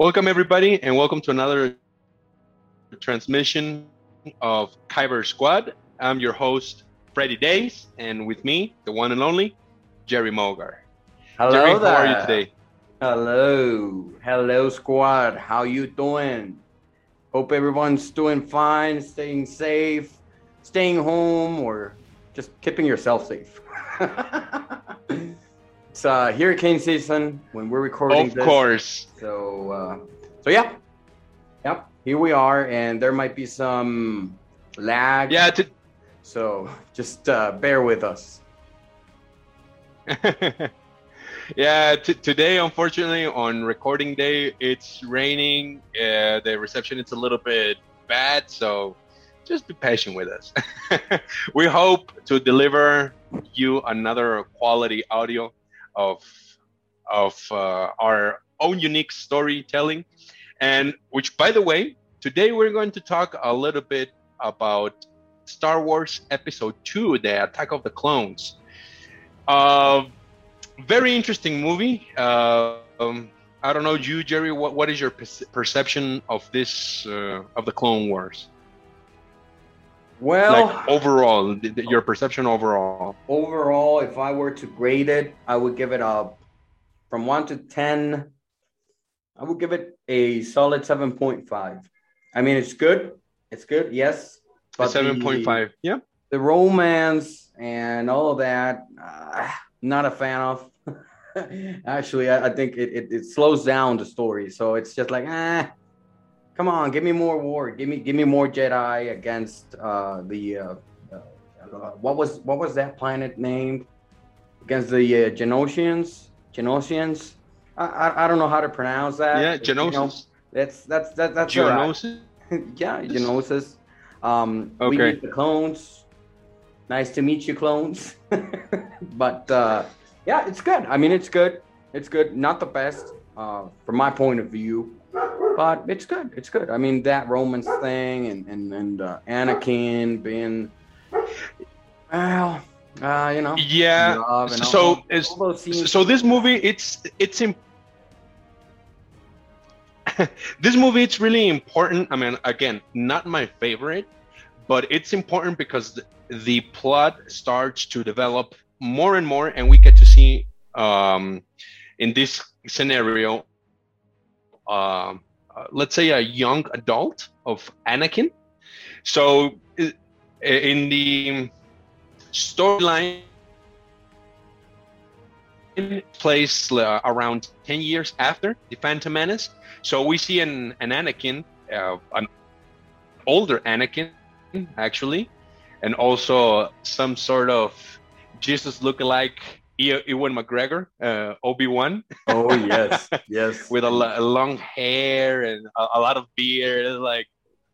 Welcome, everybody, and welcome to another transmission of Kyber Squad. I'm your host, Freddie Days, and with me, the one and only, Jerry Mogar. Hello Jerry, there. how are you today? Hello. Hello, squad. How you doing? Hope everyone's doing fine, staying safe, staying home, or just keeping yourself safe. it's uh, hurricane season when we're recording Of this. course. So, uh, so yeah, yep. Here we are, and there might be some lag. Yeah, to, So just uh, bear with us. yeah. T- today, unfortunately, on recording day, it's raining. Uh, the reception is a little bit bad, so just be patient with us. we hope to deliver you another quality audio of of uh, our own unique storytelling, and which, by the way, today we're going to talk a little bit about Star Wars Episode Two: The Attack of the Clones. Uh, very interesting movie. Uh, um, I don't know, you, Jerry. What, what is your perception of this uh, of the Clone Wars? Well, like overall, your perception overall. overall, if I were to grade it, I would give it a from one to ten. I would give it a solid seven point five. I mean, it's good. It's good, yes. The- seven point five. Yeah. The romance and all of that, uh, not a fan of. Actually, I, I think it, it, it slows down the story. So it's just like, eh, come on, give me more war. Give me give me more Jedi against uh, the uh, uh, what was what was that planet named against the uh, Genosians? Genosians. I, I I don't know how to pronounce that. Yeah, You know, that's that's that, that's right. Geonosis. yeah, Genosis. Um, we Okay. meet the clones. Nice to meet you, clones. but uh, yeah, it's good. I mean, it's good. It's good. Not the best uh, from my point of view, but it's good. It's good. I mean, that romance thing and and and uh, Anakin being well, uh, you know, Yeah. all- So all, so this movie it's it's in this movie it's really important i mean again not my favorite but it's important because the, the plot starts to develop more and more and we get to see um, in this scenario um, let's say a young adult of anakin so in the storyline place uh, around 10 years after the Phantom Menace. So we see an, an Anakin, uh, an older Anakin, actually, and also some sort of Jesus lookalike Ewan McGregor, uh, Obi Wan, oh yes, yes. with a, a long hair and a, a lot of beard. It's Like,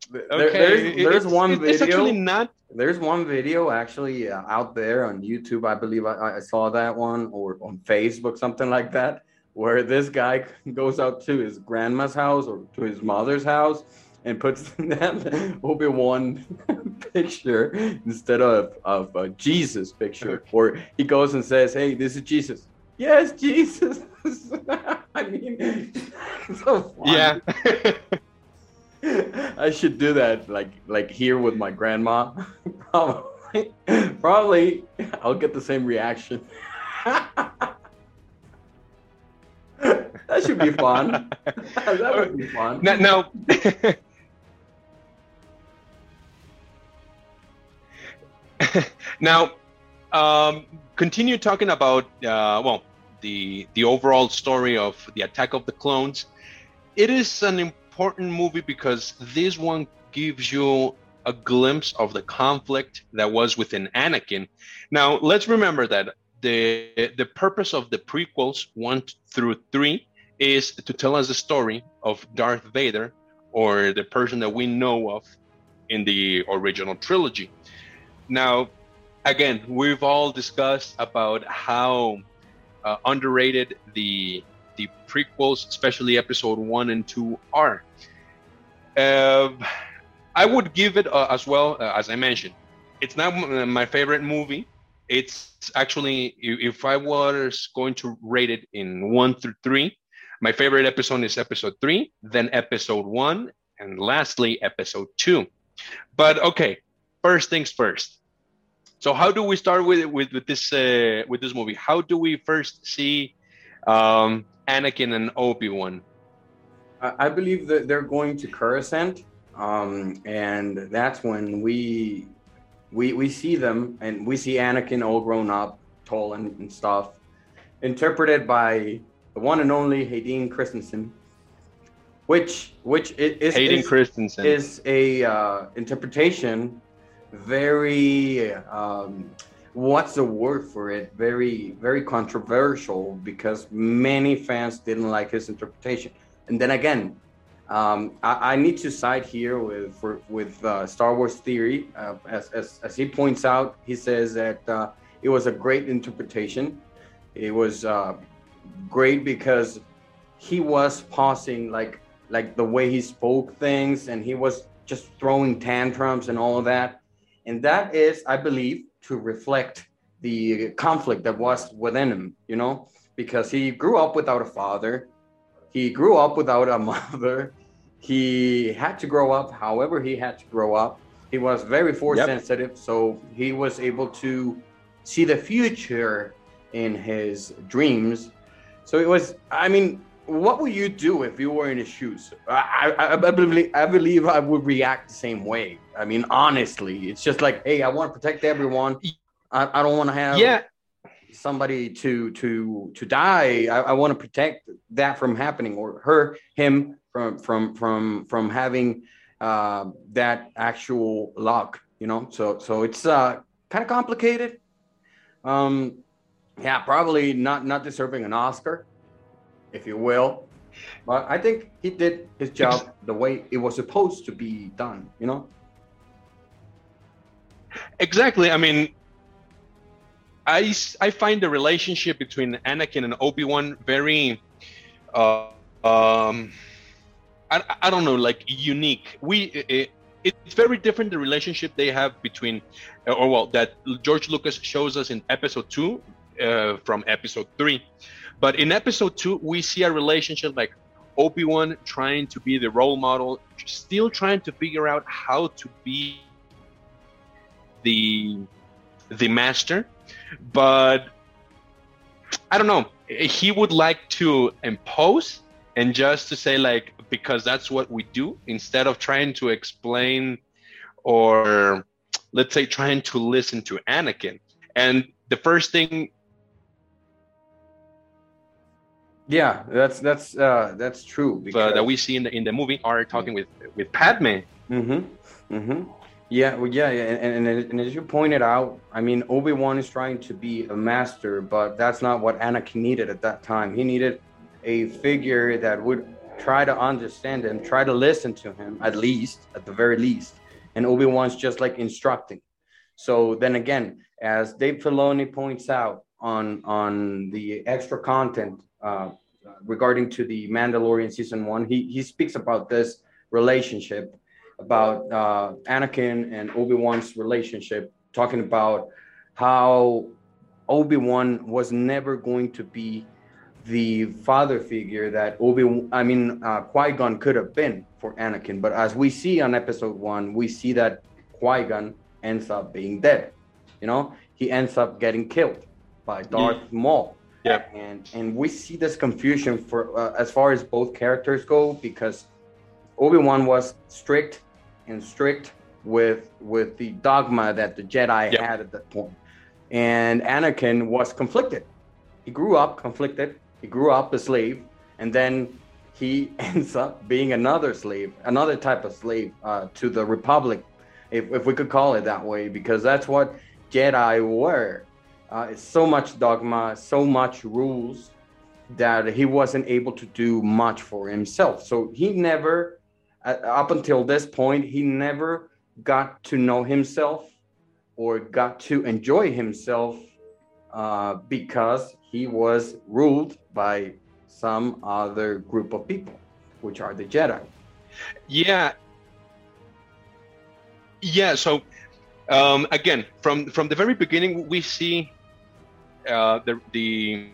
There- okay, there's it- there's it's- one it's video. actually not. There's one video actually uh, out there on YouTube. I believe I, I saw that one or on Facebook, something like that, where this guy goes out to his grandma's house or to his mother's house and puts that Obi Wan picture instead of of a Jesus picture, or he goes and says, "Hey, this is Jesus." Yes, Jesus. I mean, so. Yeah. I should do that, like like here with my grandma. Probably, probably I'll get the same reaction. that should be fun. that would be fun. now, now now um, continue talking about uh, well the the overall story of the attack of the clones. It is an important movie because this one gives you a glimpse of the conflict that was within anakin. Now let's remember that the the purpose of the prequels one through three is to tell us the story of darth vader or the person that we know of in the original trilogy now again we've all discussed about how uh, underrated the the prequels especially episode one and two are uh, i would give it uh, as well uh, as i mentioned it's not my favorite movie it's actually if i was going to rate it in one through three My favorite episode is episode three, then episode one, and lastly, episode two. But okay, first things first. So how do we start with with, with this uh, with this movie? How do we first see um, Anakin and Obi Wan? I believe that they're going to Coruscant, um, and that's when we we we see them, and we see Anakin all grown up, tall and, and stuff, interpreted by the one and only Hayden Christensen, which which is Hayden is, Christensen is a uh, interpretation very um, what's the word for it very very controversial because many fans didn't like his interpretation and then again um, I, I, need to side here with for, with uh, Star Wars theory. Uh, as, as, as, he points out, he says that uh, it was a great interpretation. It was uh, great because he was pausing like like the way he spoke things, and he was just throwing tantrums and all of that. And that is, I believe, to reflect the conflict that was within him. You know, because he grew up without a father he grew up without a mother. He had to grow up however he had to grow up. He was very force yep. sensitive, so he was able to see the future in his dreams. So it was, I mean, what would you do if you were in his shoes? I, I, I, believe, I believe I would react the same way. I mean, honestly, it's just like, hey, I want to protect everyone. I, I don't want to have yeah somebody to to to die i, I want to protect that from happening or her him from from from from having uh, that actual luck you know so so it's uh kind of complicated um yeah probably not not deserving an oscar if you will. But i think he did his job the way it was supposed to be done you know? Exactly. I mean I, I find the relationship between Anakin and Obi Wan very, uh, um, I, I don't know, like unique. We it, it's very different the relationship they have between, or well, that George Lucas shows us in Episode Two, uh, from Episode Three, but in Episode Two we see a relationship like Obi Wan trying to be the role model, still trying to figure out how to be the the master but I don't know. He would like to impose and just to say like because that's what we do instead of trying to explain or let's say trying to listen to Anakin. And the first thing yeah, that's that's uh, that's true. Because... Uh, that we see in the in the movie are talking with with Padme. Mm-hmm. Mm-hmm. Yeah, well, yeah, yeah, and, and, and as you pointed out, I mean, Obi Wan is trying to be a master, but that's not what Anakin needed at that time. He needed a figure that would try to understand him, try to listen to him, at least, at the very least. And Obi Wan's just like instructing. So then again, as Dave Filoni points out on on the extra content uh, regarding to the Mandalorian season one, he he speaks about this relationship about uh, Anakin and Obi Wan's relationship, talking about how Obi Wan was never going to be the father figure that Obi, I mean, uh, Qui Gon could have been for Anakin. But as we see on Episode One, we see that Qui Gon ends up being dead. You know, he ends up getting killed by Darth yeah. Maul. Yeah. And and we see this confusion for uh, as far as both characters go because Obi Wan was strict and strict with with the dogma that the Jedi yep. had at that. And Anakin was conflicted. He grew up conflicted. He grew up a slave, and then he ends up being another slave, another type of slave uh, to the Republic, if, if we could call it that way, because that's what Jedi were. Uh, so much dogma, so much rules that he wasn't able to do much for himself. So he never up until this point, he never got to know himself or got to enjoy himself uh, because he was ruled by some other group of people, which are the Jedi. Yeah. Yeah. So um, again, from from the very beginning, we see uh, the the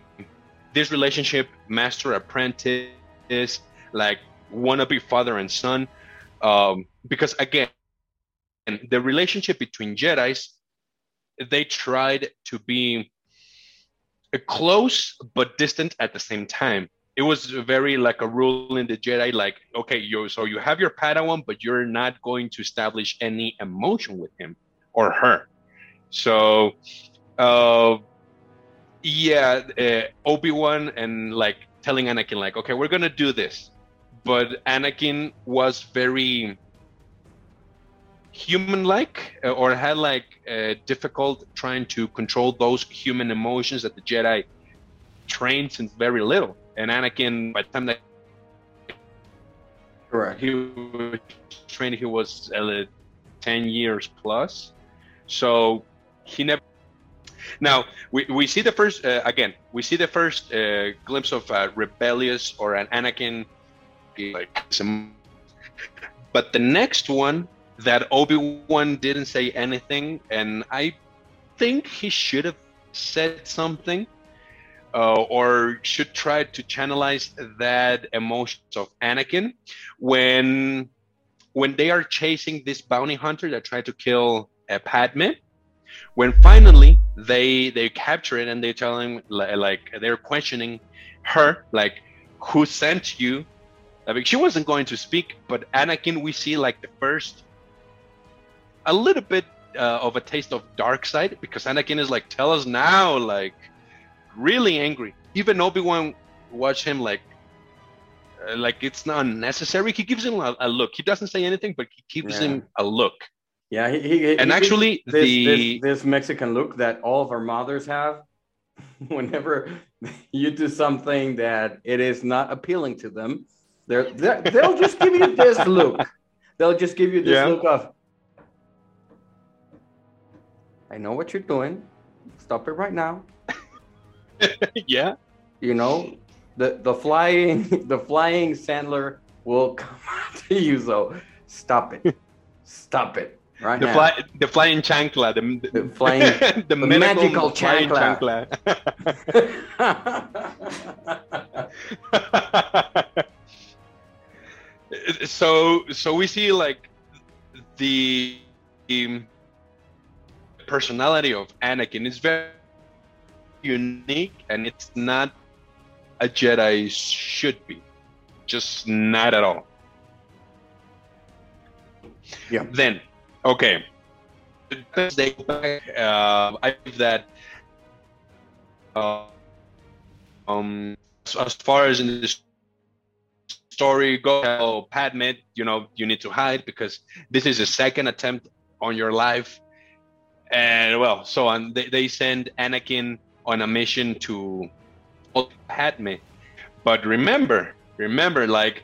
this relationship, master apprentice, like wannabe father and son, um, because again, the relationship between Jedi's, they tried to be close but distant at the same time. It was very like a rule in the Jedi, like okay, you so you have your Padawan, but you're not going to establish any emotion with him or her. So, uh, yeah, uh, Obi Wan and like telling Anakin like, okay, we're gonna do this, but Anakin was very human-like uh, or had like uh, difficult trying to control those human emotions that the Jedi trained since very little. And Anakin, by the time that Correct. he was trained, he was uh, ten years plus, so he never. Now we, we see the first uh, again we see the first uh, glimpse of a rebellious or an Anakin, but the next one that Obi Wan didn't say anything, and I think he should have said something, uh, or should try to channelize that emotions of Anakin when when they are chasing this bounty hunter that tried to kill uh, Padme. When finally they they capture it and they tell him like they're questioning her like who sent you I mean, she wasn't going to speak, but Anakin, we see like the first a little bit uh, of a taste of dark side because Anakin is like, tell us now, like really angry. Even Obi Wan watch him like, uh, like it's not necessary. He gives him a, a, look. He doesn't say anything, but he gives yeah. him a look. Yeah, he, he and he actually this, the this, this Mexican look that all of our mothers have. Whenever you do something that it is not appealing to them, they're, they're they'll just give you this look. They'll just give you this yeah. look of I know what you're doing. Stop it right now. yeah. You know, the the flying the flying Sandler will come to you. So stop it. stop it. Right the. Fly, the flying chancla, the, the flying, the, the magical chancla. chancla. so, so we see like the, the personality of Anakin is very unique, and it's not a Jedi should be, just not at all. Yeah. Then, okay. They go back. Uh, I believe that. Uh, um, as far as in this story go, tell Padme, you know, you need to hide because this is a second attempt on your life and well, so on. They, they send Anakin on a mission to Padme, but remember, remember, like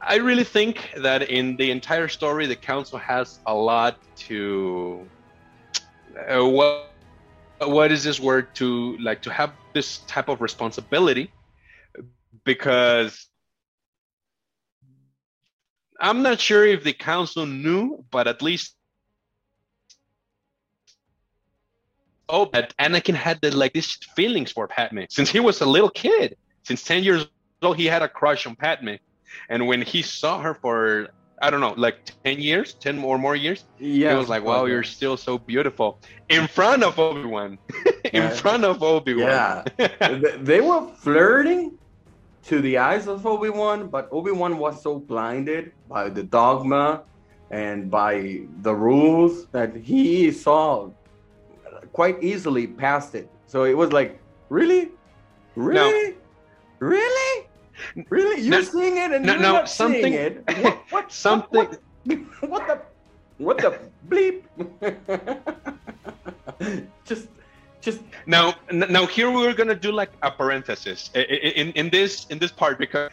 I really think that in the entire story, the council has a lot to. Uh, what what is this word to like to have this type of responsibility because I'm not sure if the council knew, but at least oh, but Anakin had the, like these feelings for Padme since he was a little kid. Since ten years old, he had a crush on Padme, and when he saw her for I don't know, like ten years, ten or more years, yeah, he was like, "Wow, you're still so beautiful." In front of Obi Wan, in yeah. front of Obi Wan. Yeah, they were flirting to the eyes of Obi Wan, but Obi Wan was so blinded by the dogma and by the rules that he saw quite easily past it. So it was like, really, really, no. really, really, you're no, seeing it and no, you're no, not something, seeing it. What, what something? What, what, the? What the bleep? just, just. Now, now here we're gonna do like a parenthesis in in this in this part because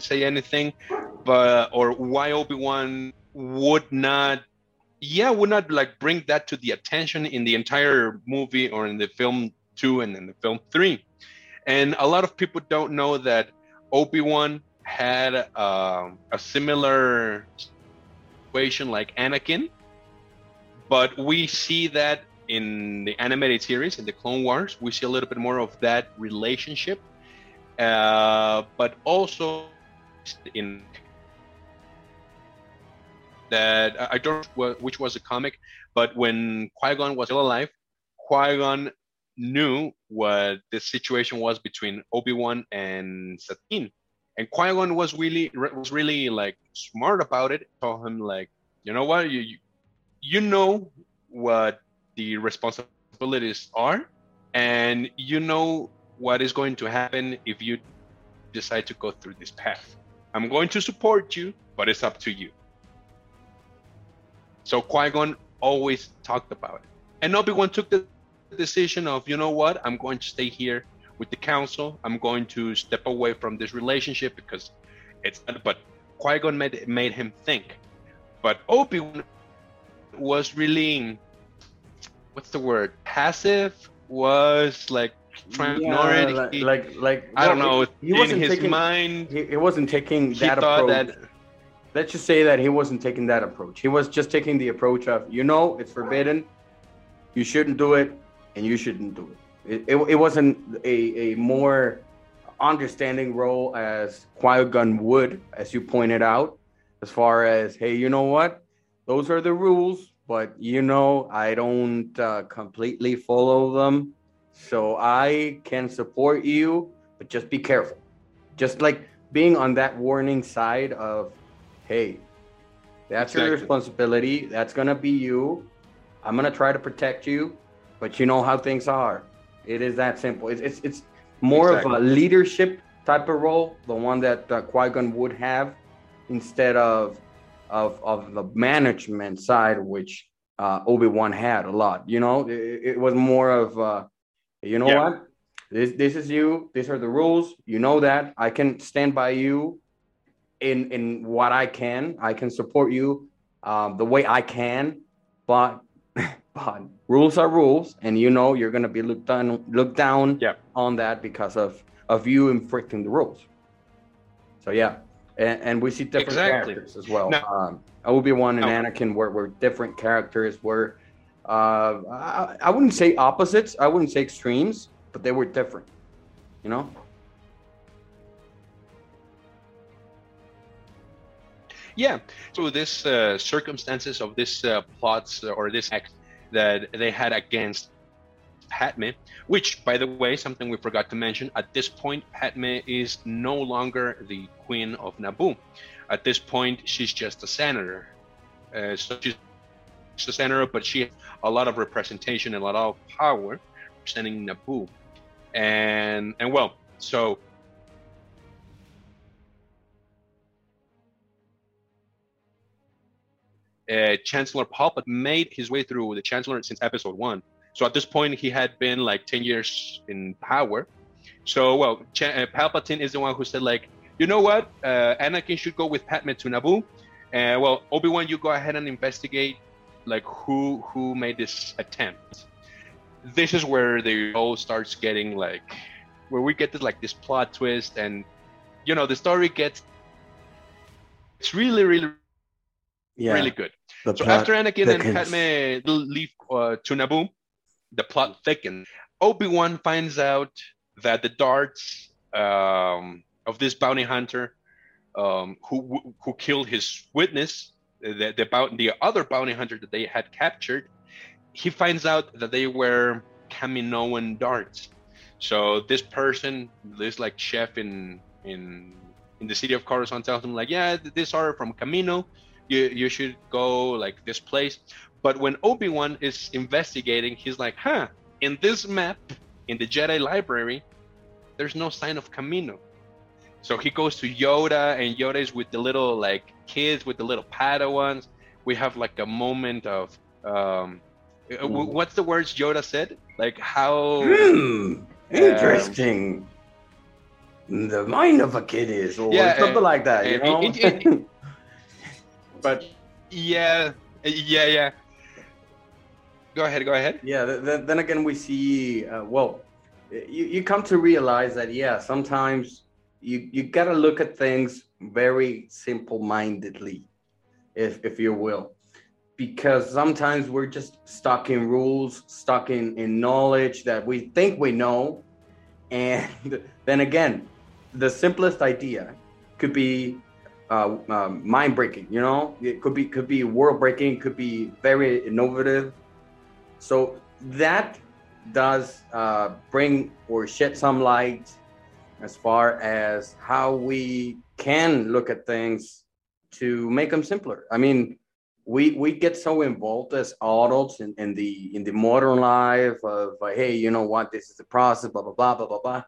say anything, but or why Obi Wan would not, yeah, would not like bring that to the attention in the entire movie or in the film two and in the film three, and a lot of people don't know that Obi Wan had uh, a similar situation like Anakin, but we see that in the animated series in the Clone Wars. We see a little bit more of that relationship, uh, but also in that I don't know which was a comic, but when Qui Gon was still alive, Qui Gon knew what the situation was between Obi Wan and Satine, and Qui Gon was really was really like smart about it. Told him like, you know what, you you know what the responsibilities are, and you know what is going to happen if you decide to go through this path. I'm going to support you, but it's up to you. So Qui Gon always talked about it, and Obi Wan took the decision of, you know what, I'm going to stay here with the council. I'm going to step away from this relationship because it's. But Qui Gon made made him think. But Obi Wan was really, what's the word? Passive. Was like trying to ignore it. Like, He- like, like I don't know. He, he in wasn't his taking. mind, He, he wasn't taking he that thought approach. that Let's just say that he wasn't taking that approach. He was just taking the approach of, you know, it's forbidden. You shouldn't do it, and you shouldn't do it. It, it, it wasn't a, a more understanding role as Qui Gon would, as you pointed out, as far as, hey, you know what? Those are the rules, but you know, I don't uh, completely follow them. So I can support you, but just be careful. Just like being on that warning side of, hey, that's your responsibility. That's gonna be you. I'm gonna try to protect you, but you know how things are. It is that simple. It's it's, it's more Exactly. of a leadership type of role, the one that uh, Qui Gon would have, instead of of of the management side, which uh, Obi Wan had a lot. You know, it, it was more of, uh, you know Yeah. what, this this is you. These are the rules. You know that I can stand by you in in what I can. I can support you um, the way I can, but but rules are rules, and you know you're gonna be looked down looked down Yeah. on that because of of you infringing the rules. So yeah, and, and we see different Exactly. characters as well. Now- um, Obi Wan and Now- Anakin were, were different characters. Were uh, I, I wouldn't say opposites. I wouldn't say extremes, but they were different. You know. Yeah. So this uh, circumstances of this uh, plots uh, or this act that they had against Padme, which, by the way, something we forgot to mention. At this point, Padme is no longer the queen of Naboo. At this point, she's just a senator. Uh, so she's she's a senator, but she has a lot of representation and a lot of power representing Naboo. And and well, so uh, Chancellor Palpatine made his way through the Chancellor since Episode One. So at this point, he had been like ten years in power. So well, Ch- uh, Palpatine is the one who said like, you know what, uh, Anakin should go with Padme to Naboo. And well, Obi Wan, you go ahead and investigate like who who made this attempt. This is where the all starts getting like, where we get this like this plot twist, and you know the story gets. It's really, really, Yeah. really good. The So after Anakin and thickens. Padme leave uh, to Naboo, the plot thickens. Obi Wan finds out that the darts um, of this bounty hunter, um, who who killed his witness, the the, the other bounty hunter that they had captured, he finds out that they were Kaminoan darts. So this person, this like chef in in in the city of Coruscant, tells him like, yeah, th- these are from Kamino you you should go like this place. But when Obi Wan is investigating, he's like, huh, in this map in the Jedi library, there's no sign of Kamino. So he goes to Yoda, and Yoda is with the little like kids with the little Padawans. We have like a moment of um, uh, w- Mhm. what's the words Yoda said? Like how Hmm, interesting. the mind of a kid is, or Yeah, something uh, like that, you know. it- it- but yeah yeah yeah. Go ahead, go ahead. yeah, th- th- then again, we see. Uh, well, you, you come to realize that yeah, sometimes you you gotta look at things very simple-mindedly, if if you will, because sometimes we're just stuck in rules, stuck in, in knowledge that we think we know. And then again, the simplest idea could be uh, um, mind breaking, you know, it could be, could be world breaking, could be very innovative. So that does uh, bring or shed some light as far as how we can look at things to make them simpler. I mean, we we get so involved as adults in, in the in the modern life of uh, hey you know what this is a process blah blah blah blah blah blah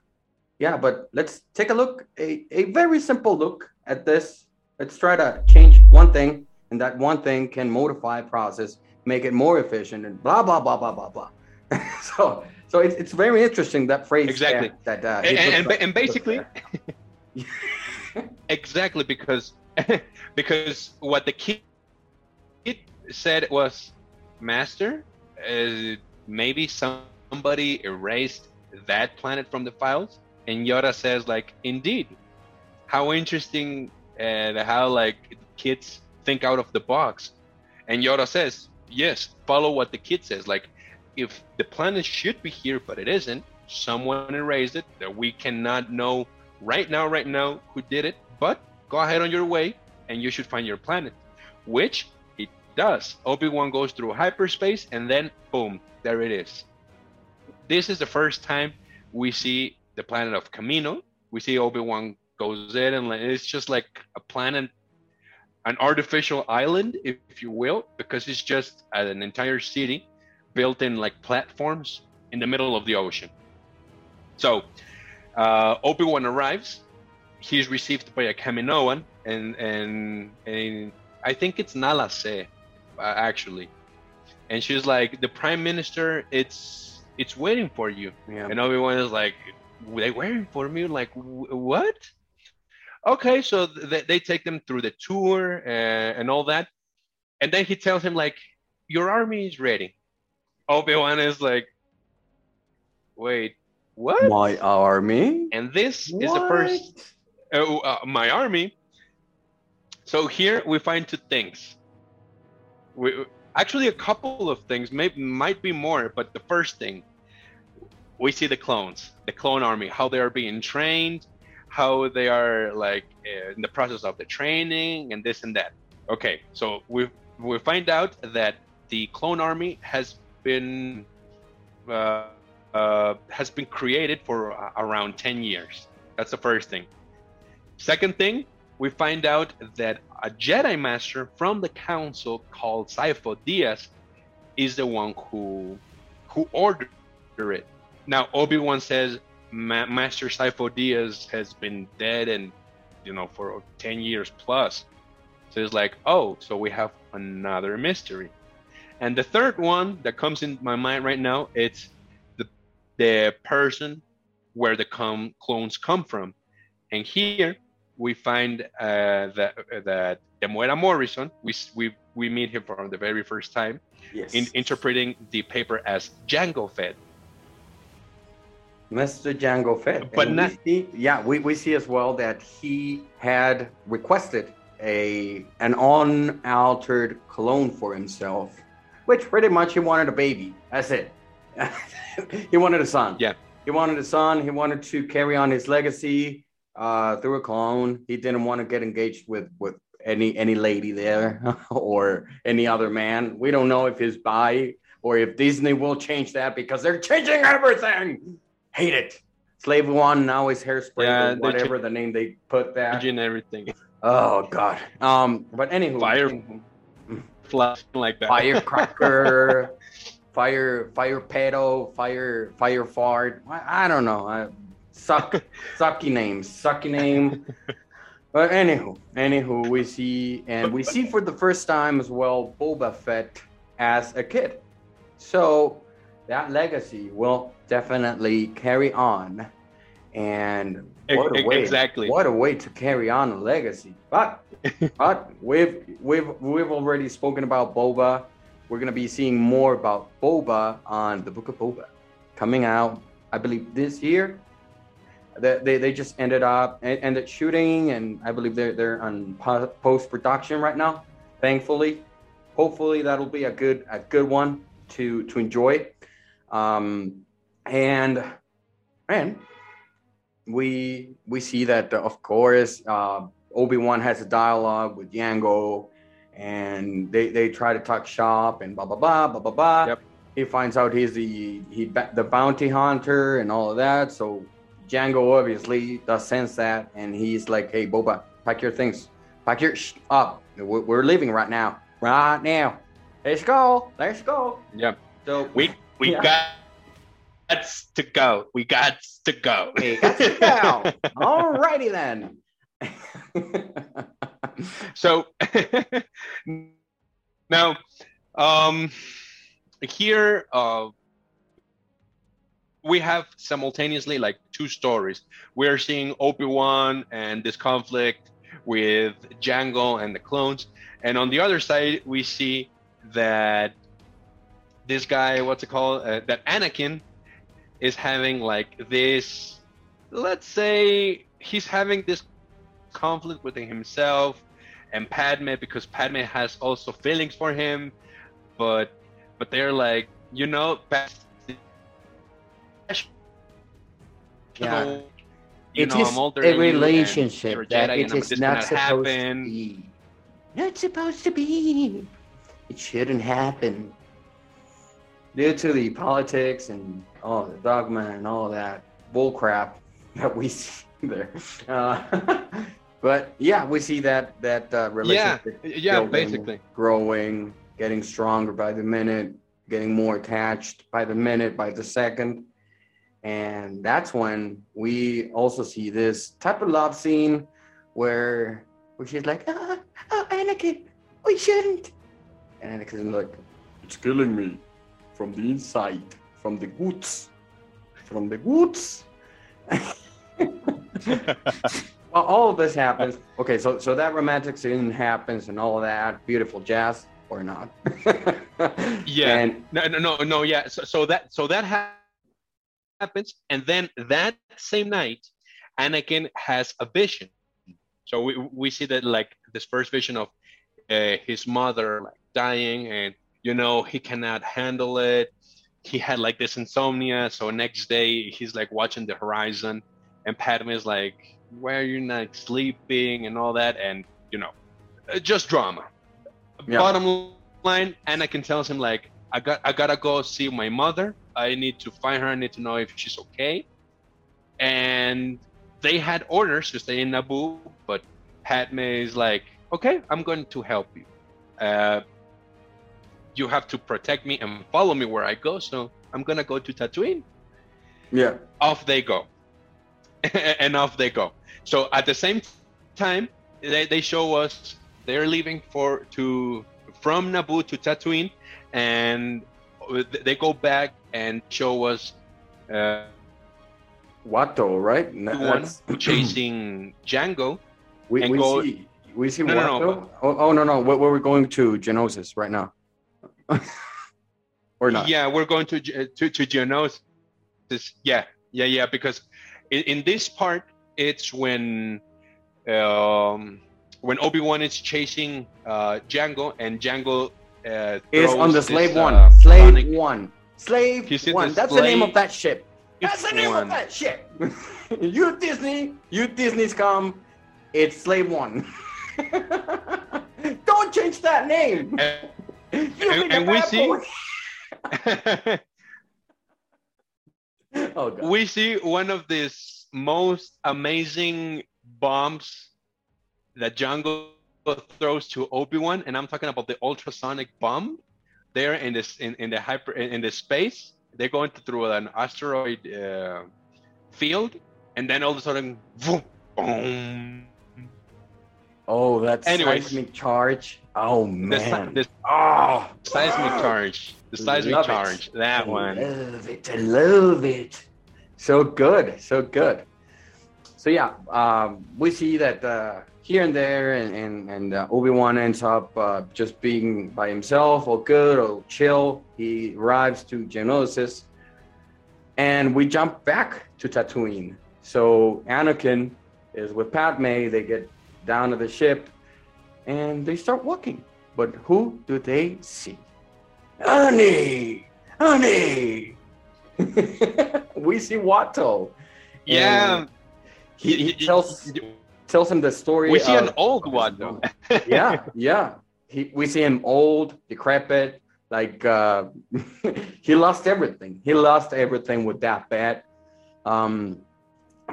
yeah but let's take a look a, a very simple look at this let's try to change one thing and that one thing can modify process make it more efficient and blah blah blah blah blah blah so so it's, it's very interesting that phrase exactly that, that uh, and, and, and basically exactly because because what the key said was, Master, uh, maybe somebody erased that planet from the files. And Yoda says, like, indeed. How interesting and how like kids think out of the box. And Yoda says, yes, follow what the kid says. Like, if the planet should be here, but it isn't, someone erased it, that we cannot know right now, right now, who did it. But go ahead on your way, and you should find your planet, which it does. Obi Wan goes through hyperspace, and then boom, there it is. This is the first time we see the planet of Kamino. We see Obi Wan goes in, and it's just like a planet, an artificial island, if, you will, because it's just an entire city built in like platforms in the middle of the ocean. So uh, Obi Wan arrives. He's received by a Kaminoan, and and and I think it's Nala Se uh, actually. And she's like, the prime minister, it's it's waiting for you. Yeah. And everyone is like, they waiting for me? Like, what? Okay, so they, they take them through the tour and, and all that. And then he tells him, like, your army is ready. Obi-Wan is like, wait, what? My army? And this what? is the first, uh, uh, my army. So here we find two things we actually a couple of things maybe might be more but the first thing we see the clones the clone army how they are being trained how they are like in the process of the training and this and that. Okay so we we find out that the clone army has been uh, uh, has been created for uh, around 10 years. That's the first thing. Second thing we find out that a Jedi Master from the Council called Sifo Dyas is the one who who ordered it. Now Obi Wan says Ma- Master Sifo Dyas has been dead and you know for ten years plus. So it's like, oh, so we have another mystery. And the third one that comes in my mind right now, it's the the person where the com- clones come from. And here we find uh, that that Temuera Morrison, we, we we meet him for the very first time, yes. in interpreting the paper as Jango Fett. Mr. Jango Fett. But not, we see, yeah, we, we see as well that he had requested a an unaltered clone for himself, which pretty much he wanted a baby. That's it. he wanted a son. Yeah. He wanted a son. He wanted to carry on his legacy uh, through a clone. He didn't want to get engaged with with any any lady there or any other man. We don't know if he's bi or if Disney will change that because they're changing everything. Hate it. Slave One now is hairspray yeah, or whatever the name they put that. Changing everything. Oh God. Um. But anywho. Fire. Flush like that. Firecracker. fire. Fire pedo. Fire. Fire fart. I, I don't know. I, suck, sucky name, sucky name. But anywho, anywho, we see and we see for the first time as well Boba Fett as a kid. So that legacy will definitely carry on. And what a way, exactly. what a way to carry on a legacy. But but we've we've we've already spoken about Boba. We're gonna be seeing more about Boba on the Book of Boba coming out, I believe, this year they, they, they just ended up and ended shooting and i believe they're they're on post production right now thankfully hopefully that'll be a good a good one to to enjoy. Um, and and we we see that uh, of course uh, Obi Wan has a dialogue with Yango, and they they try to talk shop and blah blah blah blah blah blah. Yep. He finds out he's the he the bounty hunter and all of that. So Jango obviously does sense that, and he's like, "Hey, Boba, pack your things, pack your sh- up. We're, we're leaving right now, right now. Let's go, let's go." Yep. So We we Yeah. got to go. We got to go. we got to go. Alrighty then. so now um here uh we have simultaneously like two stories we're seeing obi-wan and this conflict with jango and the clones and on the other side we see that this guy what's it called uh, that anakin is having like this let's say he's having this conflict within himself and Padme because Padme has also feelings for him, but but they're like, you know, Yeah. you It know, is a relationship that Jedi, it is not supposed to be. Not supposed to be. It shouldn't happen. Due to the politics and all the dogma and all that bull crap that we see there. Uh, but yeah, we see that that uh, Yeah, relationship yeah, building, basically. growing, getting stronger by the minute, getting more attached by the minute, by the second. And that's when we also see this type of love scene where where she's like, oh, oh Anakin, we shouldn't. And Anakin's like, it's killing me from the inside, from the goods, from the goods. well, all of this happens. Okay, so so that romantic scene happens and all of that, beautiful jazz or not. Yeah. And No, no, no, no. Yeah. So, so that so that ha- happens, and then that same night, Anakin has a vision. So we we see that like this first vision of uh, his mother like dying, and you know he cannot handle it. He had like this insomnia, so next day he's like watching the horizon, and Padme is like, "Why are you not sleeping?" and all that, and you know, uh, just drama. Yeah. Bottom line, Anakin tells him like, "I got, I gotta go see my mother. I need to find her. I need to know if she's okay." And they had orders to stay in Naboo, but Padme is like, "Okay, I'm going to help you. Uh, you have to protect me and follow me where I go. So I'm gonna go to Tatooine." yeah, off they go and off they go so at the same time they, they show us they're leaving for to from naboo to tatooine and they go back and show us uh, Watto, right? One chasing jango we, we go- see we see No, no, Watto. no, oh, oh no no, where we're going to Genosis right now, or not? yeah we're going to to, to geonosis yeah yeah yeah because in, in this part it's when um when obi-wan is chasing uh jango and jango uh Is on the this, slave uh, one, slave sonic- one, slave one. the That's the name of that ship. That's the name one. of that ship. you Disney, you Disney's come. It's slave one. Don't change that name. And, and- we see- Oh god. we see one of these most amazing bombs that Jango throws to Obi-Wan, and I'm talking about the ultrasonic bomb there in this in, in the hyper in, in the space. They're going through an asteroid uh, field, and then all of a sudden, boom, boom. Oh, that's Anyways. seismic charge. Oh man. si- the oh, seismic charge, the seismic Love it. charge, that I one. love it. I love it. So good. So good. So yeah, um, we see that uh, here and there, and and, and uh, Obi Wan ends up uh, just being by himself, all good, all chill. He arrives to Geonosis, and we jump back to Tatooine. So Anakin is with Padme. They get down to the ship, and they start walking. But who do they see? Annie! Annie! we see Watto. Yeah. He, he tells tells him the story. we see an old of his one yeah, yeah. He, we see him old, decrepit, like uh, he lost everything. He lost everything with that bat. Um,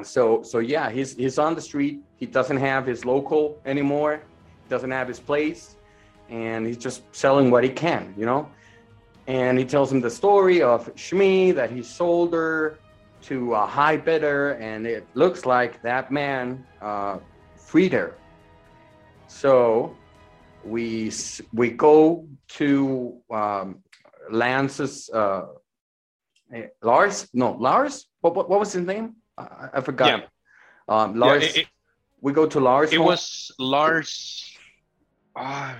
so so yeah, he's he's on the street. He doesn't have his local anymore. He doesn't have his place, and he's just selling what he can, you know. And he tells him the story of Shmi that he sold her to a high bidder, and it looks like that man uh, freed her. So we we go to um, Lance's uh, eh, Lars. No, Lars. What, what what was his name? I, I forgot. Yeah. Um, Yeah, Lars. it, it- we go to Lars. it was Lars. Ah,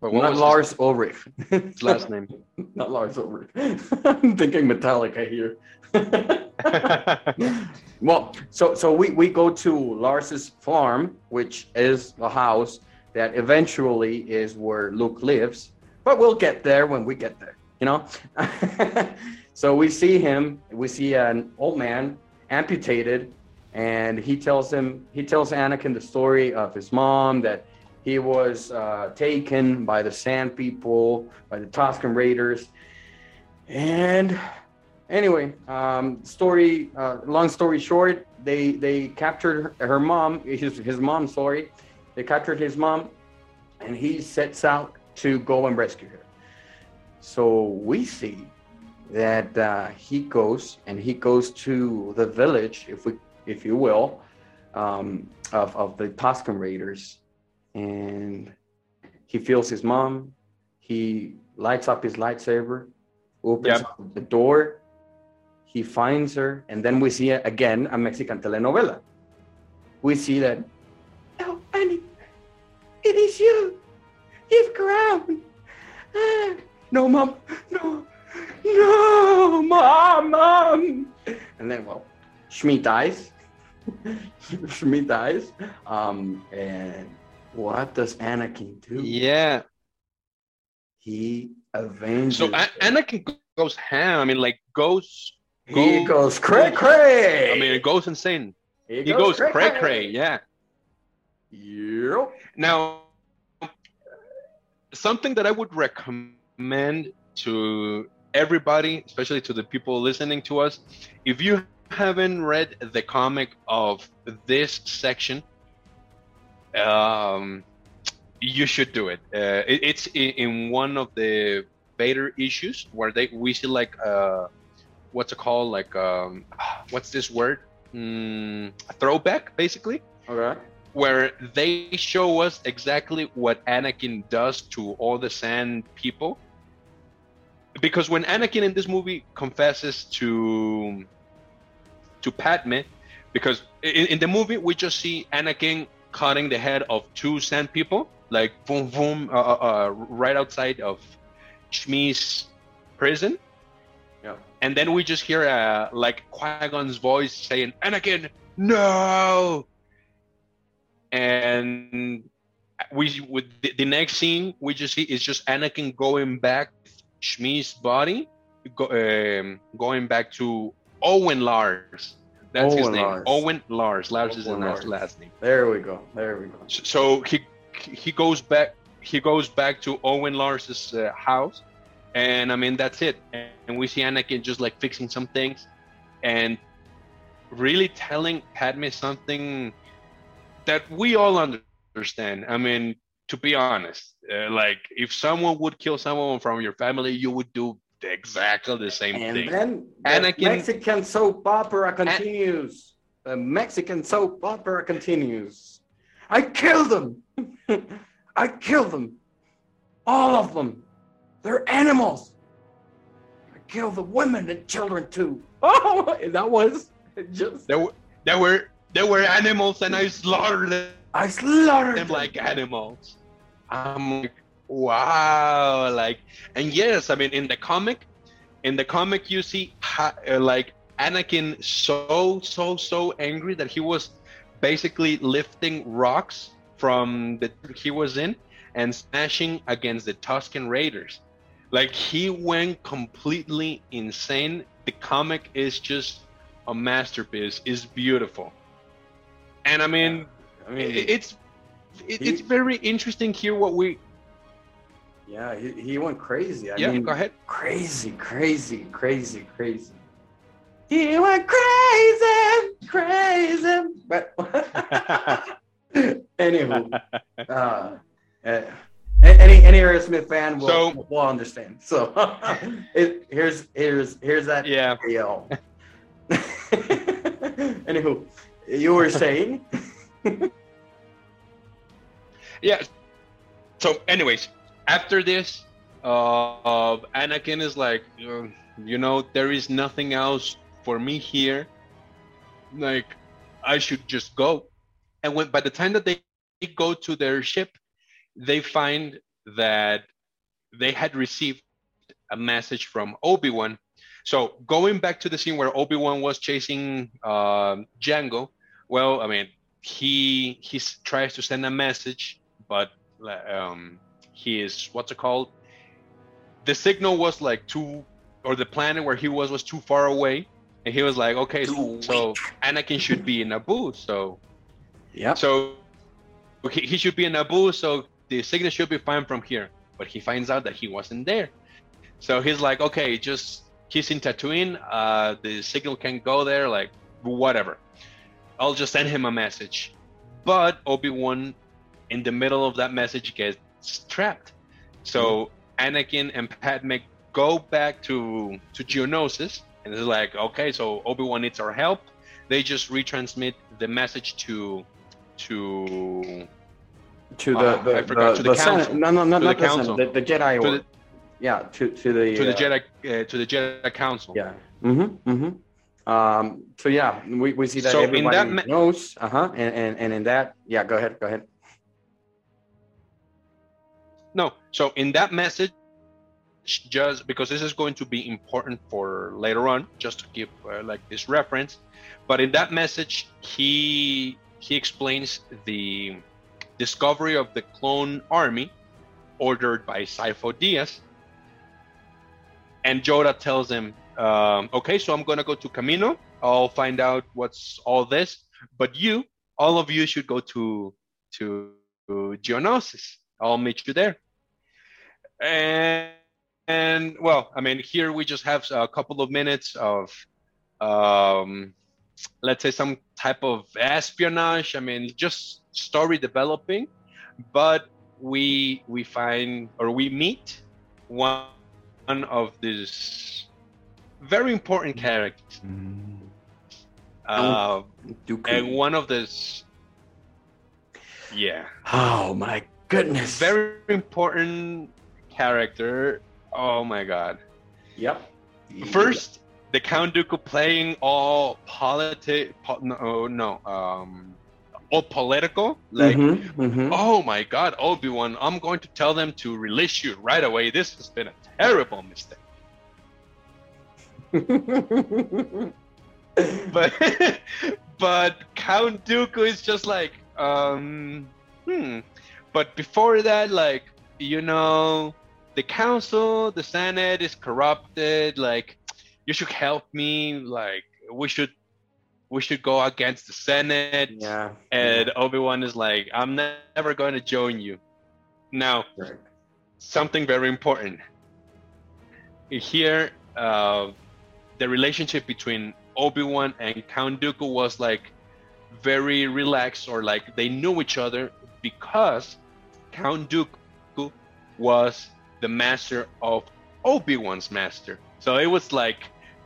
but what not was Lars Ulrich. his last name? not Lars Ulrich. I'm thinking Metallica here. well, so so we, we go to Lars's farm, which is a house that eventually is where Luke lives. But we'll get there when we get there, you know. so we see him. We see an old man amputated, and he tells him he tells Anakin the story of his mom that he was uh, taken by the Sand People, by the Tusken Raiders, and anyway, um, story. Uh, long story short, they they captured her, her mom. His his mom. Sorry, they captured his mom, and he sets out to go and rescue her. So we see that uh, he goes and he goes to the village, if we if you will, um, of of the Tusken Raiders, and he feels his mom. He lights up his lightsaber, opens Yep. up the door. He finds her, and then we see again a Mexican telenovela. We see that. Oh, Annie, it is you. You've grown. Ah, no, mom. No, no, mom, mom. And then, well, Shmi dies. Shmi dies. Um, and what does Anakin do? yeah. He avenges. So A- Anakin goes ham. I mean, like goes. he goes cray cray. I mean, it goes insane. He goes cray cray. Yeah. Yep. Now, something that I would recommend to everybody, especially to the people listening to us, if you haven't read the comic of this section, um, you should do it. Uh, it it's in, in one of the Vader issues where they we see like uh, what's it called? Like um, what's this word? Mm, throwback, basically Okay. where they show us exactly what Anakin does to all the Sand people. Because when Anakin in this movie confesses to to Padme, because in, in the movie we just see Anakin cutting the head of two Sand people, like boom boom, uh, uh, uh, right outside of Shmi's prison. Yeah. And then we just hear uh, like Qui Gon's voice saying, "Anakin, no!" and we with the, the next scene we just see is just Anakin going back Shmi's body, go, um, going back to Owen Lars. That's his name. Lars. Owen Lars. Lars is his last, Lars. last name. There we go. There we go. So, so he he goes back he goes back to Owen Lars's uh, house, and I mean that's it. And we see Anakin just like fixing some things, and really telling Padme something that we all understand. I mean, to be honest, uh, like if someone would kill someone from your family, you would do exactly the same And thing. And then the Anakin- Mexican soap opera continues. the Mexican soap opera continues. I killed them. I killed them. All of them. They're animals. I killed the women and children too. Oh, that was just. There were there were there were animals, and I slaughtered them. I slaughtered them like animals. I'm like, wow, like, and yes, I mean, in the comic, in the comic, you see uh, like Anakin so so so angry that he was basically lifting rocks from the he was in, and smashing against the Tusken Raiders. Like he went completely insane. The comic is just a masterpiece. It's beautiful, and I mean, I mean, it's it, it's very interesting here what we yeah, he, he went crazy. I yeah mean, go ahead crazy, crazy, crazy, crazy. He went crazy, crazy. But anywho, uh, uh, any any Aerosmith fan will, So- will understand. So it, here's here's here's that yeah Yo. Anywho, you were saying? yeah so anyways after this uh anakin is like uh, you know there is nothing else for me here. Like i should just go. And when by the time that they go to their ship they find that they had received a message from obi-wan. So going back to the scene where obi-wan was chasing um jango well i mean he he tries to send a message but um, he is what's it called? The signal was like too, or the planet where he was was too far away, and he was like, okay, Too so Anakin should be in Naboo, so yeah, so he, he should be in Naboo, so the signal should be fine from here. But he finds out that he wasn't there, so he's like, okay, just he's in Tatooine, uh, the signal can go there, like whatever. I'll just send him a message. But Obi Wan, in the middle of that message, gets trapped. So Anakin and Padme go back to to Geonosis, and it's like, okay, so Obi Wan needs our help. They just retransmit the message to to to the Ah, the, I forgot, the, to the Senate- council. No, no, no, not the the, council. Senate, the, the Jedi To the- yeah, to to the to the uh, Jedi uh, to the Jedi Council. Yeah. Mm-hmm. Mm-hmm. Um. So yeah, we, we see that So in everybody that ma- knows. Uh huh. And, and and in that, yeah. Go ahead. Go ahead. No. So in that message, just because this is going to be important for later on, just to give uh, like this reference, but in that message, he he explains the discovery of the clone army ordered by Sifo Dyas, and Yoda tells him, um, "Okay, so I'm gonna go to Kamino. I'll find out what's all this, but you, all of you, should go to to Geonosis. I'll meet you there." And and well, I mean, here we just have a couple of minutes of, um, let's say, some type of espionage. I mean, just story developing, but we we find or we meet one one of these very important characters, uh, Dooku. and one of this, yeah, oh my goodness. very important character. Oh my god. Yep. First, the Count Dooku playing all politi- po- no, no, um, all political. Like, Mhm, mhm. oh my God, Obi Wan, I'm going to tell them to release you right away. This has been a terrible mistake. But, but Count Dooku is just like, um, hmm. But before that, like, you know, the council, the Senate is corrupted. Like, you should help me. Like, we should, we should go against the Senate. yeah. And Obi Wan is like, I'm ne- never going to join you. Now, yeah, correct. something very important. Here, uh, the relationship between Obi Wan and Count Dooku was like very relaxed, or like they knew each other because Count Dooku was the master of Obi Wan's master. So it was like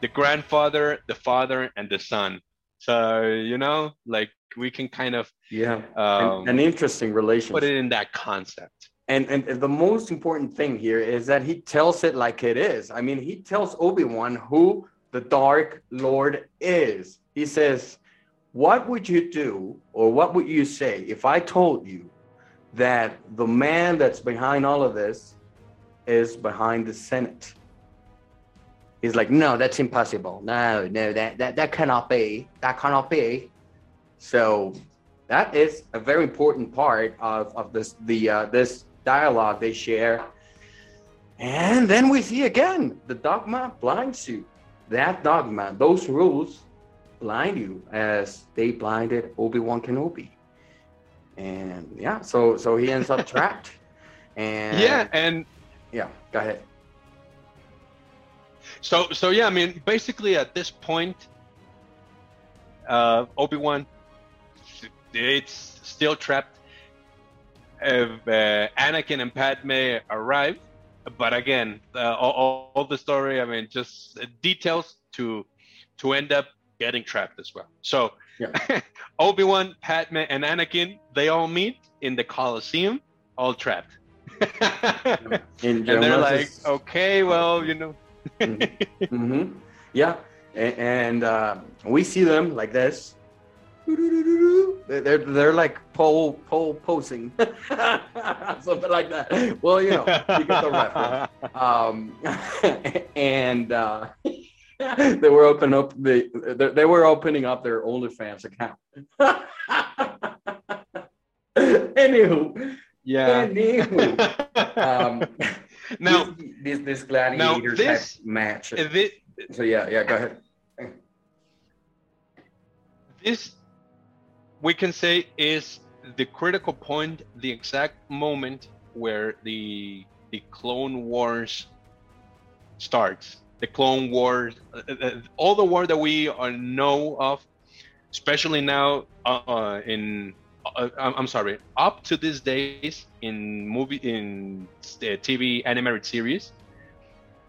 the grandfather, the father, and the son. So you know, like we can kind of Yeah. um, an, an interesting relationship. put it in that concept. And, and the most important thing here is that he tells it like it is. I mean, he tells Obi Wan who the Dark Lord is. He says, What would you do, or what would you say if I told you that the man that's behind all of this is behind the Senate? He's like, No, that's impossible. No, no, that, that, that cannot be. That cannot be. So that is a very important part of, of this the uh, this dialogue they share. And then we see again the dogma blinds you. That dogma, those rules blind you as they blinded Obi-Wan Kenobi. And yeah, so so he ends up trapped. And yeah, and yeah, go ahead. So so yeah, I mean basically at this point uh Obi-Wan it's still trapped. Uh, uh, Anakin and Padme arrive, but again, uh, all, all, the story, I mean, just details to to end up getting trapped as well. So, yeah. Obi Wan, Padme, and Anakin, they all meet in the Coliseum, all trapped. and they're like, okay, well, you know. mm-hmm. mm-hmm. Yeah, and, and uh, we see them like this they're they're like pole pole posing, something like that. Well, you know, you get the reference. Um, and uh, they were opening up the they were opening up their OnlyFans account. Anywho, yeah. Anywho, um, now this this, gladiator this, match. This, so yeah, yeah. Go ahead. This we can say is the critical point, the exact moment where the the Clone Wars starts. The Clone Wars, uh, uh, uh all the war that we know of, especially now uh, uh in uh, I'm sorry, up to these days in movie in TV animated series,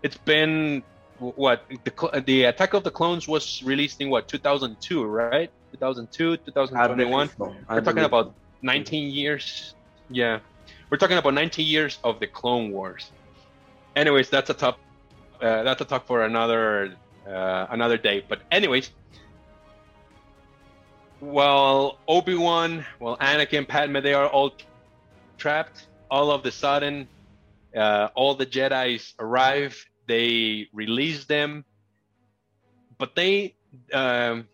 it's been what the the Attack of the Clones was released in what 2002, right? 2002, 2021. So. We're talking about 19 years. Yeah, we're talking about 19 years of the Clone Wars. Anyways, that's a top. Uh, that's a talk for another uh, another day. But anyways, well, Obi Wan, well, Anakin, Padme, they are all trapped. All of the sudden, uh, all the Jedi's arrive they release them, but they um,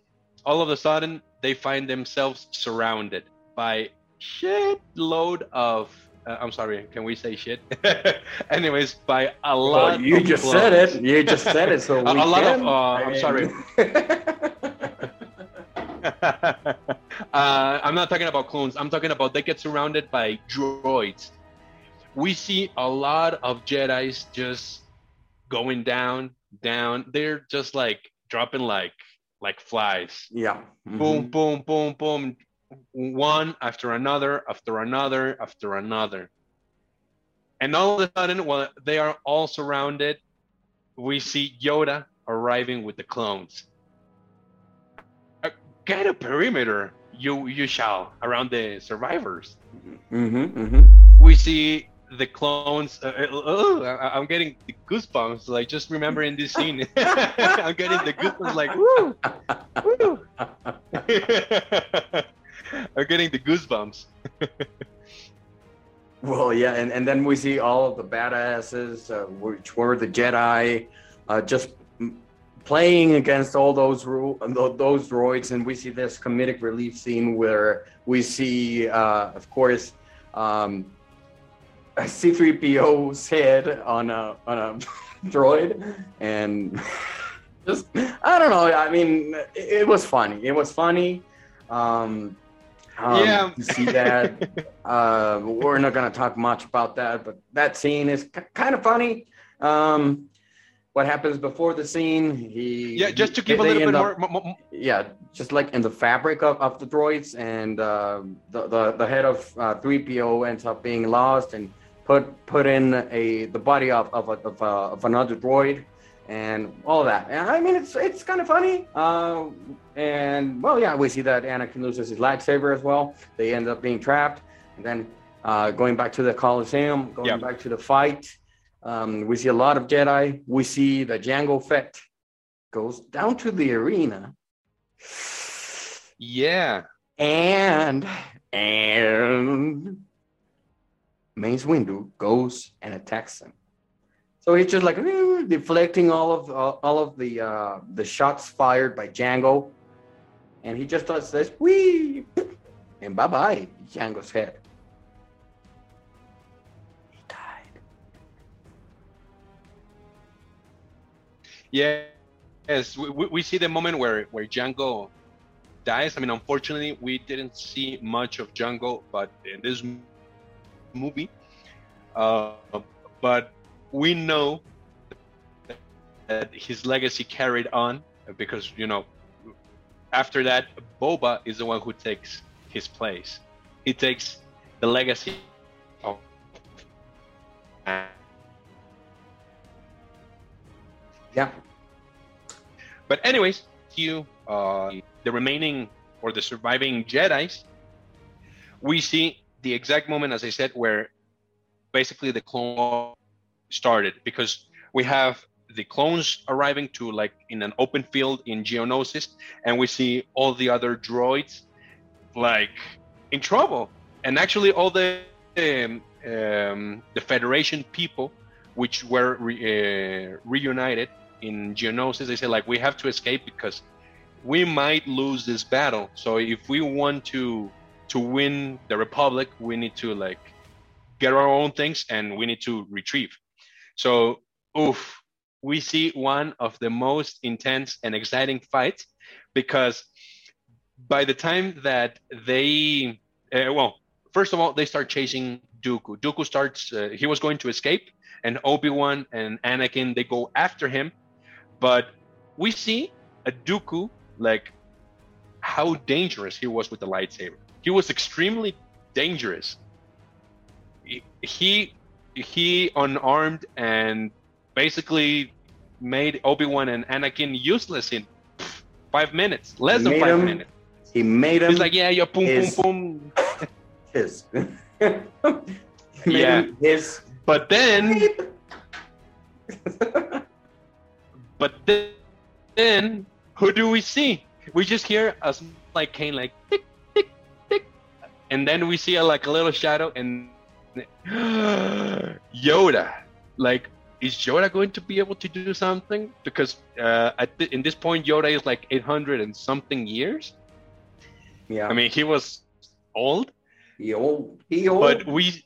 all of a sudden they find themselves surrounded by shitload of uh, I'm sorry, can we say shit? Anyways, by a lot. Well, you just clones. said it. You just said it. So a, a lot of. Uh, I'm sorry. uh, I'm not talking about clones. I'm talking about they get surrounded by droids. We see a lot of Jedi's just going down, down. They're just like dropping like like flies. Yeah. Mm-hmm. Boom, boom, boom, boom. One after another, after another, after another. And all of a sudden, while they are all surrounded, we see Yoda arriving with the clones. Uh, get a perimeter, you you shall, around the survivors. Mm-hmm, mm-hmm. We see the clones. Uh, uh, uh I'm getting the goosebumps. Like just remembering this scene, I'm getting the goosebumps. Like woo, woo. I'm getting the goosebumps. well, yeah, and, and then we see all of the badasses, uh, which were the Jedi, uh, just playing against all those ru- those droids, and we see this comedic relief scene where we see, uh, of course. Um, C3PO's head on a on a droid, and just I don't know. I mean, it, it was funny. It was funny. Um, um, yeah. to see that. uh, we're not gonna talk much about that, but that scene is c- kind of funny. Um, what happens before the scene? He yeah, just to give a little bit up, more, Yeah, just like in the fabric of, of the droids, and uh, the, the the head of uh, 3PO ends up being lost, and put put in a the body of of, a, of, a, of another droid and all of that. And I mean, it's it's kind of funny. Uh, and well, yeah, we see that Anakin loses his lightsaber as well. They end up being trapped, and then uh, going back to the Coliseum, going yep. back to the fight. Um, we see a lot of Jedi. We see the Jango Fett goes down to the arena. Yeah. And and Mace Windu goes and attacks him. So he's just like eh, deflecting all of uh, all of the uh, the shots fired by Jango, and he just says "wee" and bye bye Jango's head. He died. Yeah. Yes, we, we see the moment where, where Jango dies. I mean, unfortunately, we didn't see much of Jango, but in this movie, uh, but we know that his legacy carried on because you know after that, Boba is the one who takes his place. He takes the legacy of. Yeah. But anyways, you uh, the remaining or the surviving Jedi's, we see the exact moment, as I said, where basically the clone started because we have the clones arriving to like in an open field in Geonosis, and we see all the other droids like in trouble, and actually all the um, um, the Federation people, which were re, uh, reunited in Geonosis, they say like we have to escape because we might lose this battle. So if we want to to win the Republic, we need to like get our own things and we need to retrieve. So oof, we see one of the most intense and exciting fights because by the time that they uh, well first of all they start chasing dooku. Dooku starts uh, he was going to escape and obi-wan and anakin they go after him. But we see a dooku like how dangerous he was with the lightsaber. He was extremely dangerous. He he, unarmed and basically made obi-wan and anakin useless in five minutes less than five him minutes He made him He's like, yeah, yeah, boom, his- boom, boom. his. Yeah. his. But then, but then, then, who do we see? We just hear us like cane, like tick, tick, tick, and then we see a, like a little shadow, and Yoda, like. Is Yoda going to be able to do something? Because uh, at th- in this point, Yoda is like 800 and something years. Yeah. I mean, he was old, he old. He old. but we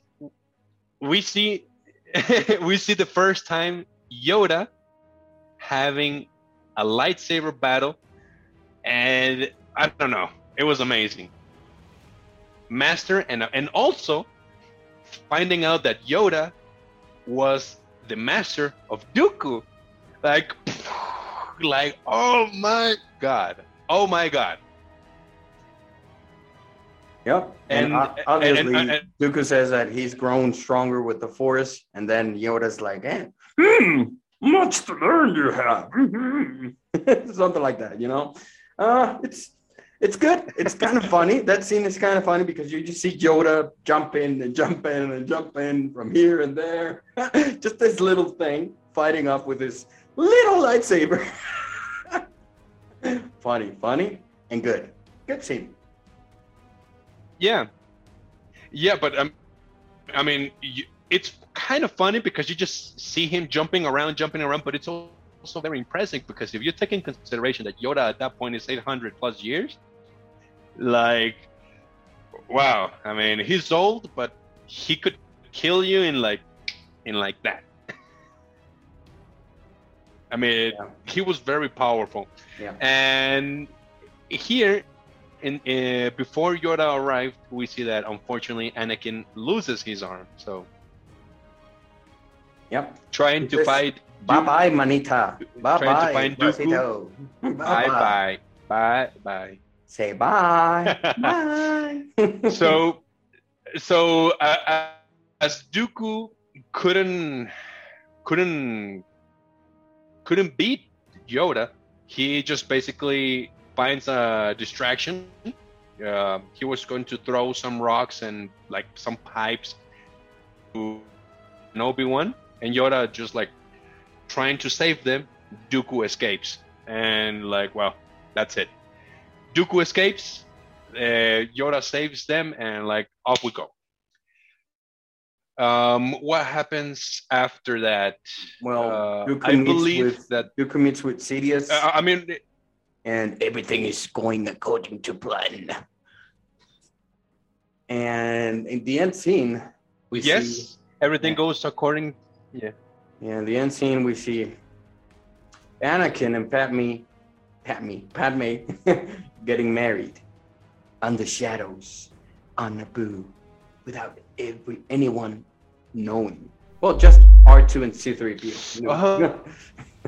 we see we see the first time Yoda having a lightsaber battle, and I don't know, it was amazing. Master and and also finding out that Yoda was the master of Dooku, like like oh my god, oh my god. Yep. And, And- o- and- obviously, and- and- Dooku says that he's grown stronger with the Force, and then Yoda's like, eh, hmm, much to learn you have. Something like that, you know? Uh, it's it's good. It's kind of funny. That scene is kind of funny because you just see Yoda jump in and jump in and jump in from here and there. just this little thing fighting off with his little lightsaber. funny, funny, and good. Good scene. Yeah, yeah, but um, I mean, it's kind of funny because you just see him jumping around, jumping around, but it's also very impressive because if you take in consideration that Yoda at that point is 800 plus years, like, wow, I mean, he's old, but he could kill you in like, in like that. I mean, Yeah. he was very powerful. Yeah. And here, in uh, before Yoda arrived, we see that unfortunately Anakin loses his arm. So Yep. trying to fight. Bye bye, manita. Bye bye, find Dooku. Pasito. Bye bye bye bye. Say bye. bye. so so uh, uh, as Dooku couldn't couldn't couldn't beat Yoda, he just basically finds a distraction. Uh, he was going to throw some rocks and like some pipes to Obi Wan, and Yoda just like trying to save them. Dooku escapes, and like, well, that's it. Dooku escapes. Uh, Yoda saves them, and like off we go. Um, what happens after that? well, Uh, I believe with that. Dooku meets with Sidious, Uh, I mean, and everything is going according to plan. And in the end scene, we see yes, everything yeah. goes according. Yeah. Yeah, in the end scene, we see Anakin and Padme, Padme, Padme getting married under shadows on Naboo without every, anyone knowing. Well, just R2 and C3PO. You know? Uh-huh.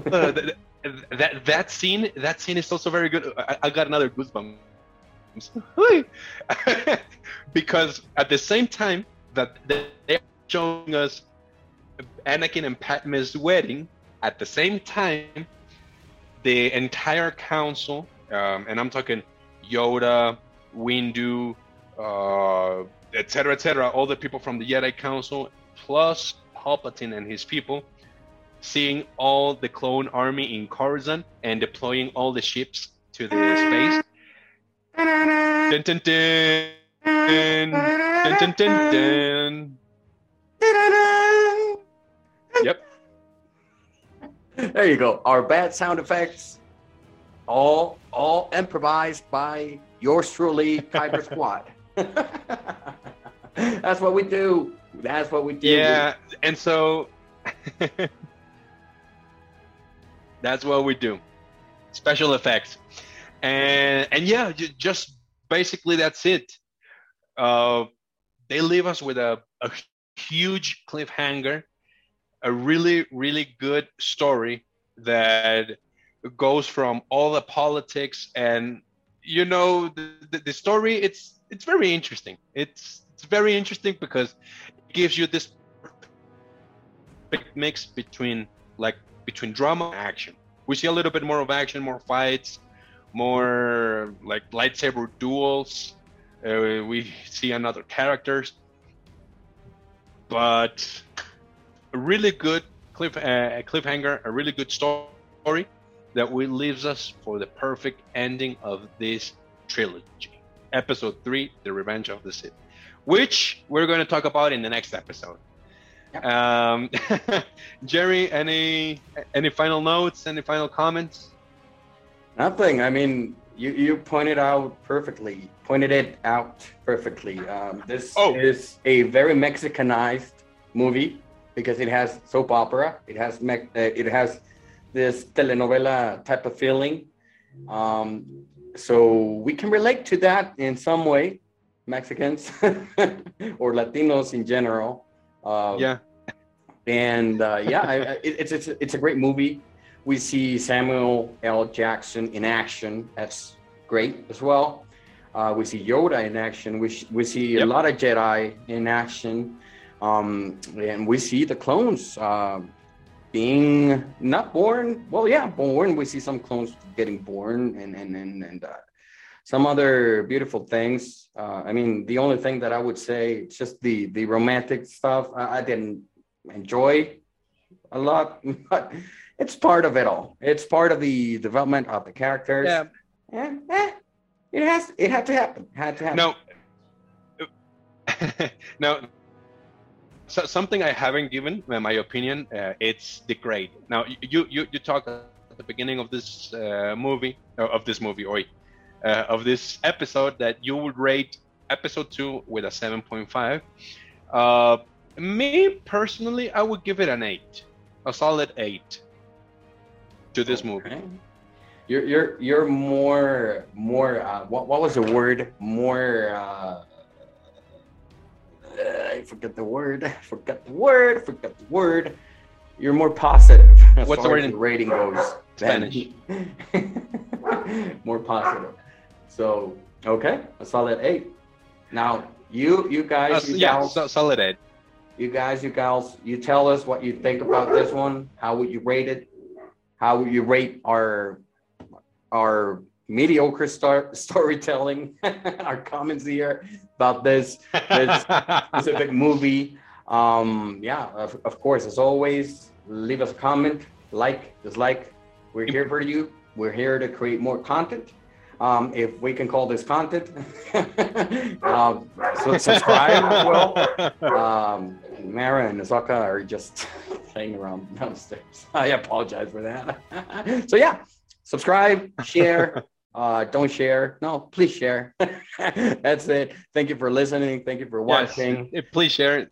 Uh, th- th- that that scene that scene is also very good. I, I got another goosebump because at the same time that they're showing us Anakin and Padme's wedding, at the same time, the entire council, um, and I'm talking Yoda, Windu, uh, etc., etc., all the people from the Jedi Council, plus Palpatine and his people, seeing all the clone army in Coruscant and deploying all the ships to the space. Dun, dun, dun, dun, dun, dun, dun. Yep. There you go. Our bad sound effects, all all improvised by yours truly, Kyber Squad. That's what we do. That's what we do. Yeah, and so that's what we do. Special effects, and and yeah, ju- just basically that's it. Uh, they leave us with a, a huge cliffhanger, a really really good story that goes from all the politics and you know the, the, story it's it's very interesting. It's it's very interesting because it gives you this mix between like between drama and action. We see a little bit more of action more fights more like lightsaber duels. Uh, we see another characters. But a really good cliff uh, cliffhanger a really good story that will leaves us for the perfect ending of this trilogy episode 3 the revenge of the sith which we're going to talk about in the next episode um, jerry any any final notes any final comments Nothing. I mean, you, you pointed out perfectly, pointed it out perfectly. Um, this Oh. is a very Mexicanized movie because it has soap opera. It has me- uh, it has this telenovela type of feeling. Um, so we can relate to that in some way, Mexicans or Latinos in general. Uh, yeah and uh, yeah, I, I- it, it's, it's it's a great movie. We see Samuel L. Jackson in action. That's great as well. Uh, we see Yoda in action. We, sh- we see a lot of Jedi in action, um, and we see the clones uh, being not born. Well, yeah, born. We see some clones getting born, and and and and uh, some other beautiful things. Uh, I mean, the only thing that I would say it's just the the romantic stuff. I, I didn't enjoy a lot, but it's part of it all. It's part of the development of the characters. yeah And, eh, it has it had to happen. Had to happen. No. now, so something I haven't given my opinion. Uh, it's the grade. Now, you you you talk at the beginning of this uh, movie uh, of this movie, or uh, of this episode that you would rate episode two with a seven point five. Uh, me personally, I would give it an eight, a solid eight to this movie. You're you're you're more more uh, what what was the word more uh, I forget the word forget the word forget the word you're more positive What's the word in rating goes Spanish? more positive so okay a solid eight now you you guys Uh, you yeah, gals, so, solid eight. you guys, you gals, you tell us what you think about this one. How would you rate it? How would you rate our our mediocre star, storytelling? our comments here about this this specific movie. Um, yeah, of, of course, as always, leave us a comment, like, dislike. We're here for you. We're here to create more content. Um, if we can call this content, um, so subscribe as well um, Mara and Azaka are just playing around downstairs. I apologize for that. so yeah, subscribe, share. Uh, don't share. No, please share. That's it. Thank you for listening. Thank you for watching. eh, please share it.